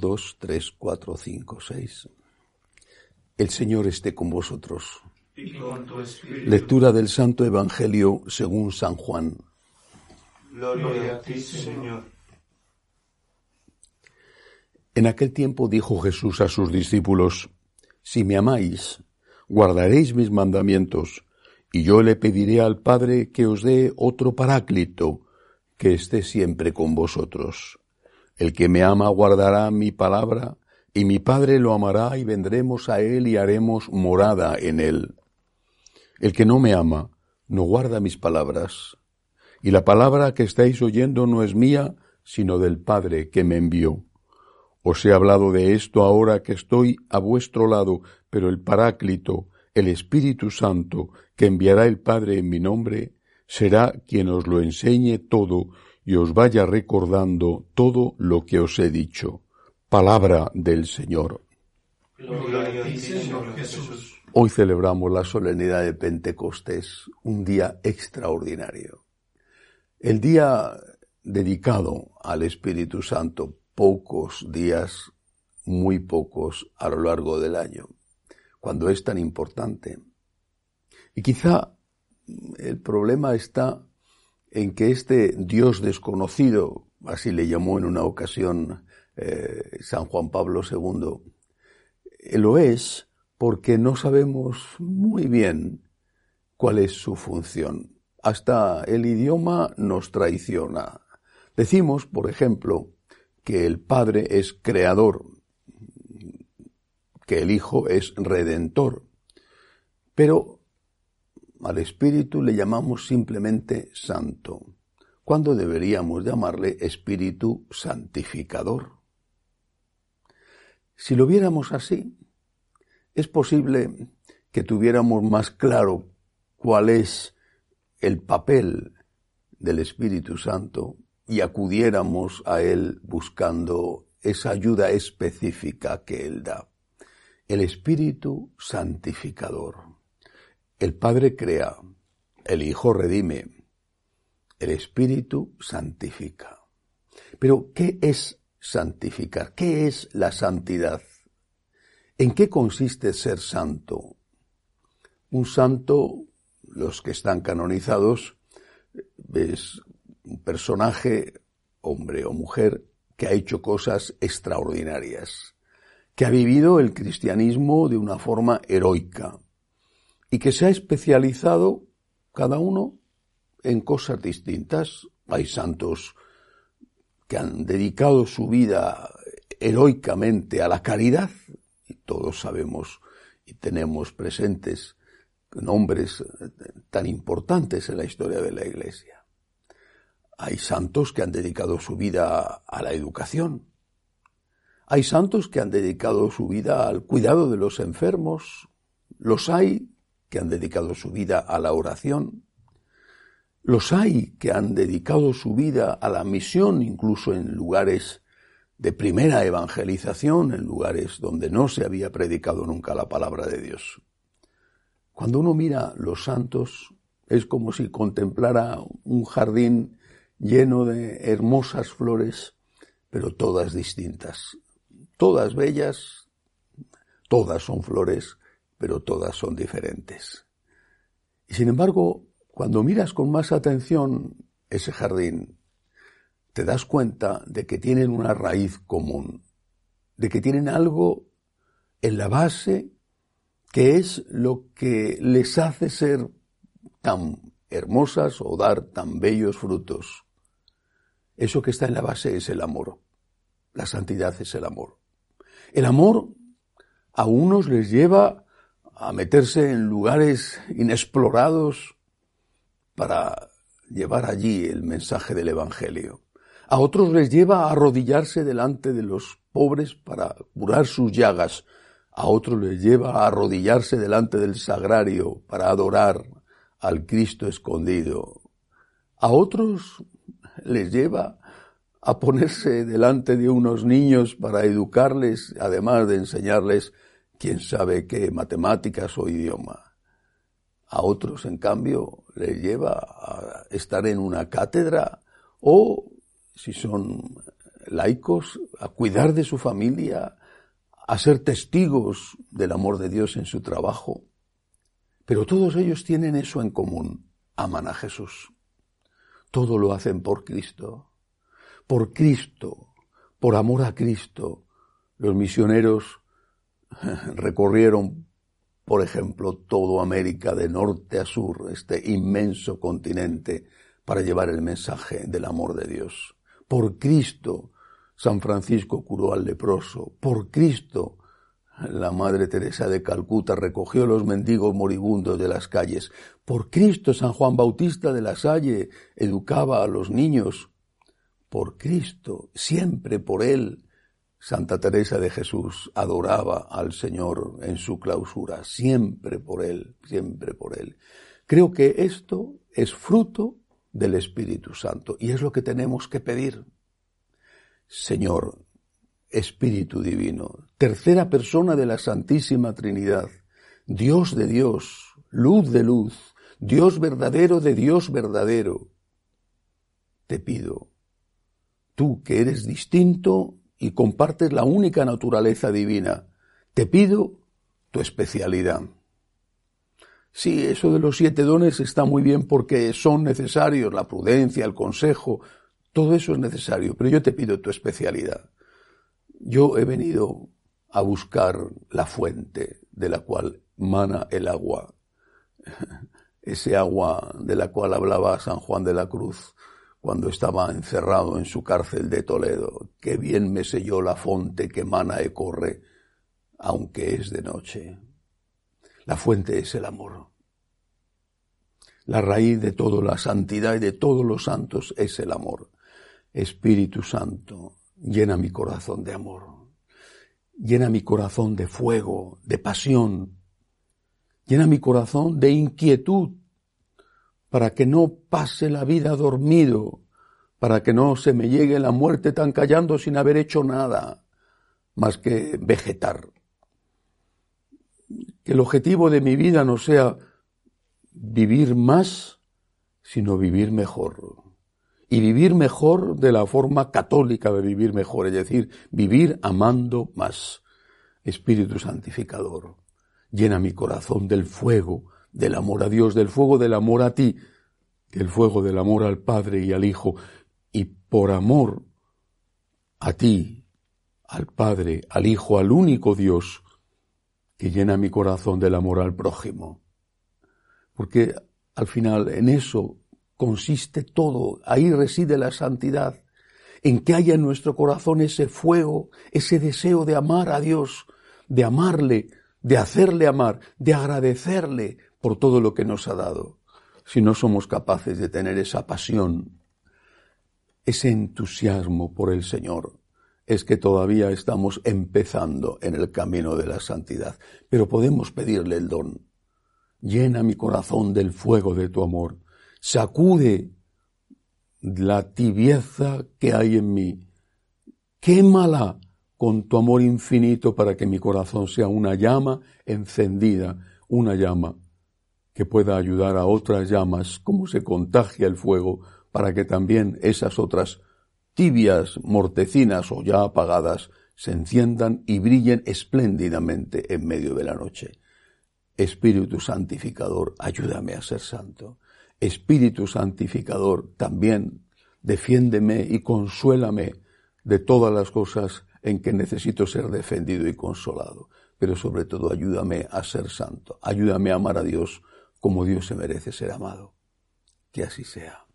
2, 3, 4, 5, 6. El Señor esté con vosotros. Y con tu espíritu. Lectura del Santo Evangelio según San Juan. Gloria a ti, Señor. En aquel tiempo dijo Jesús a sus discípulos, Si me amáis, guardaréis mis mandamientos, y yo le pediré al Padre que os dé otro paráclito, que esté siempre con vosotros. El que me ama guardará mi palabra, y mi Padre lo amará y vendremos a él y haremos morada en él. El que no me ama, no guarda mis palabras. Y la palabra que estáis oyendo no es mía, sino del Padre que me envió. Os he hablado de esto ahora que estoy a vuestro lado, pero el Paráclito, el Espíritu Santo, que enviará el Padre en mi nombre, será quien os lo enseñe todo y os vaya recordando todo lo que os he dicho. Palabra del Señor. Gloria a ti, Señor Jesús. Hoy celebramos la solemnidad de Pentecostés, un día extraordinario. El día dedicado al Espíritu Santo, pocos días, muy pocos a lo largo del año, cuando es tan importante. Y quizá el problema está en que este Dios desconocido, así le llamó en una ocasión eh, San Juan Pablo II, eh, lo es porque no sabemos muy bien cuál es su función. Hasta el idioma nos traiciona. Decimos, por ejemplo, que el Padre es creador, que el Hijo es redentor, pero al Espíritu le llamamos simplemente santo, cuando deberíamos llamarle Espíritu santificador. Si lo viéramos así, es posible que tuviéramos más claro cuál es el papel del Espíritu Santo y acudiéramos a Él buscando esa ayuda específica que Él da. El Espíritu santificador. El Padre crea, el Hijo redime, el Espíritu santifica. Pero, ¿qué es santificar? ¿Qué es la santidad? ¿En qué consiste ser santo? Un santo, los que están canonizados, es un personaje, hombre o mujer, que ha hecho cosas extraordinarias, que ha vivido el cristianismo de una forma heroica y que se ha especializado cada uno en cosas distintas. Hay santos que han dedicado su vida heroicamente a la caridad, y todos sabemos y tenemos presentes nombres tan importantes en la historia de la Iglesia. Hay santos que han dedicado su vida a la educación. Hay santos que han dedicado su vida al cuidado de los enfermos. Los hay que han dedicado su vida a la oración. Los hay que han dedicado su vida a la misión, incluso en lugares de primera evangelización, en lugares donde no se había predicado nunca la palabra de Dios. Cuando uno mira los santos, es como si contemplara un jardín lleno de hermosas flores, pero todas distintas, todas bellas, todas son flores, pero todas son diferentes. Y sin embargo, cuando miras con más atención ese jardín, te das cuenta de que tienen una raíz común, de que tienen algo en la base que es lo que les hace ser tan hermosas o dar tan bellos frutos. Eso que está en la base es el amor. La santidad es el amor. El amor a unos les lleva a meterse en lugares inexplorados, para llevar allí el mensaje del Evangelio. A otros les lleva a arrodillarse delante de los pobres para curar sus llagas. A otros les lleva a arrodillarse delante del sagrario para adorar al Cristo escondido. A otros les lleva a ponerse delante de unos niños para educarles, además de enseñarles quién sabe qué matemáticas o idioma. A otros, en cambio, les lleva a estar en una cátedra o, si son laicos a cuidar de su familia, a ser testigos del amor de Dios en su trabajo. Pero todos ellos tienen eso en común. Aman a Jesús. Todo lo hacen por Cristo. Por Cristo. Por amor a Cristo. Los misioneros recorrieron, por ejemplo, todo América de norte a sur, este inmenso continente, para llevar el mensaje del amor de Dios. Por Cristo San Francisco curó al leproso. Por Cristo, la Madre Teresa de Calcuta recogió los mendigos moribundos de las calles. Por Cristo, San Juan Bautista de la Salle educaba a los niños. Por Cristo, siempre por Él, Santa Teresa de Jesús adoraba al Señor en su clausura, siempre por Él, siempre por Él. Creo que esto es fruto del Espíritu Santo y es lo que tenemos que pedir. Señor, Espíritu Divino, tercera persona de la Santísima Trinidad, Dios de Dios, luz de luz, Dios verdadero de Dios verdadero. Te pido, tú que eres distinto y compartes la única naturaleza divina, te pido tu especialidad. Sí, eso de los siete dones está muy bien porque son necesarios, la prudencia, el consejo, todo eso es necesario, pero yo te pido tu especialidad. Yo he venido a buscar la fuente de la cual mana el agua, ese agua de la cual hablaba San Juan de la Cruz cuando estaba encerrado en su cárcel de Toledo, que bien me selló la fonte que mana y corre, aunque es de noche. La fuente es el amor. La raíz de toda la santidad y de todos los santos es el amor. Espíritu Santo, llena mi corazón de amor, llena mi corazón de fuego, de pasión, llena mi corazón de inquietud para que no pase la vida dormido, para que no se me llegue la muerte tan callando sin haber hecho nada más que vegetar. Que el objetivo de mi vida no sea vivir más, sino vivir mejor y vivir mejor de la forma católica de vivir mejor, es decir, vivir amando más. Espíritu Santificador, llena mi corazón del fuego del amor a Dios, del fuego del amor a ti, del fuego del amor al Padre y al Hijo, y por amor a ti, al Padre, al Hijo, al único Dios, que llena mi corazón del amor al prójimo. Porque al final en eso consiste todo, ahí reside la santidad, en que haya en nuestro corazón ese fuego, ese deseo de amar a Dios, de amarle, de hacerle amar, de agradecerle por todo lo que nos ha dado. Si no somos capaces de tener esa pasión, ese entusiasmo por el Señor, es que todavía estamos empezando en el camino de la santidad, pero podemos pedirle el don. Llena mi corazón del fuego de tu amor sacude la tibieza que hay en mí, quémala con tu amor infinito para que mi corazón sea una llama encendida, una llama que pueda ayudar a otras llamas, como se contagia el fuego, para que también esas otras tibias, mortecinas o ya apagadas, se enciendan y brillen espléndidamente en medio de la noche. Espíritu Santificador, ayúdame a ser santo. Espíritu Santificador, también defiéndeme y consuélame de todas las cosas en que necesito ser defendido y consolado, pero sobre todo ayúdame a ser santo, ayúdame a amar a Dios como Dios se merece ser amado. Que así sea.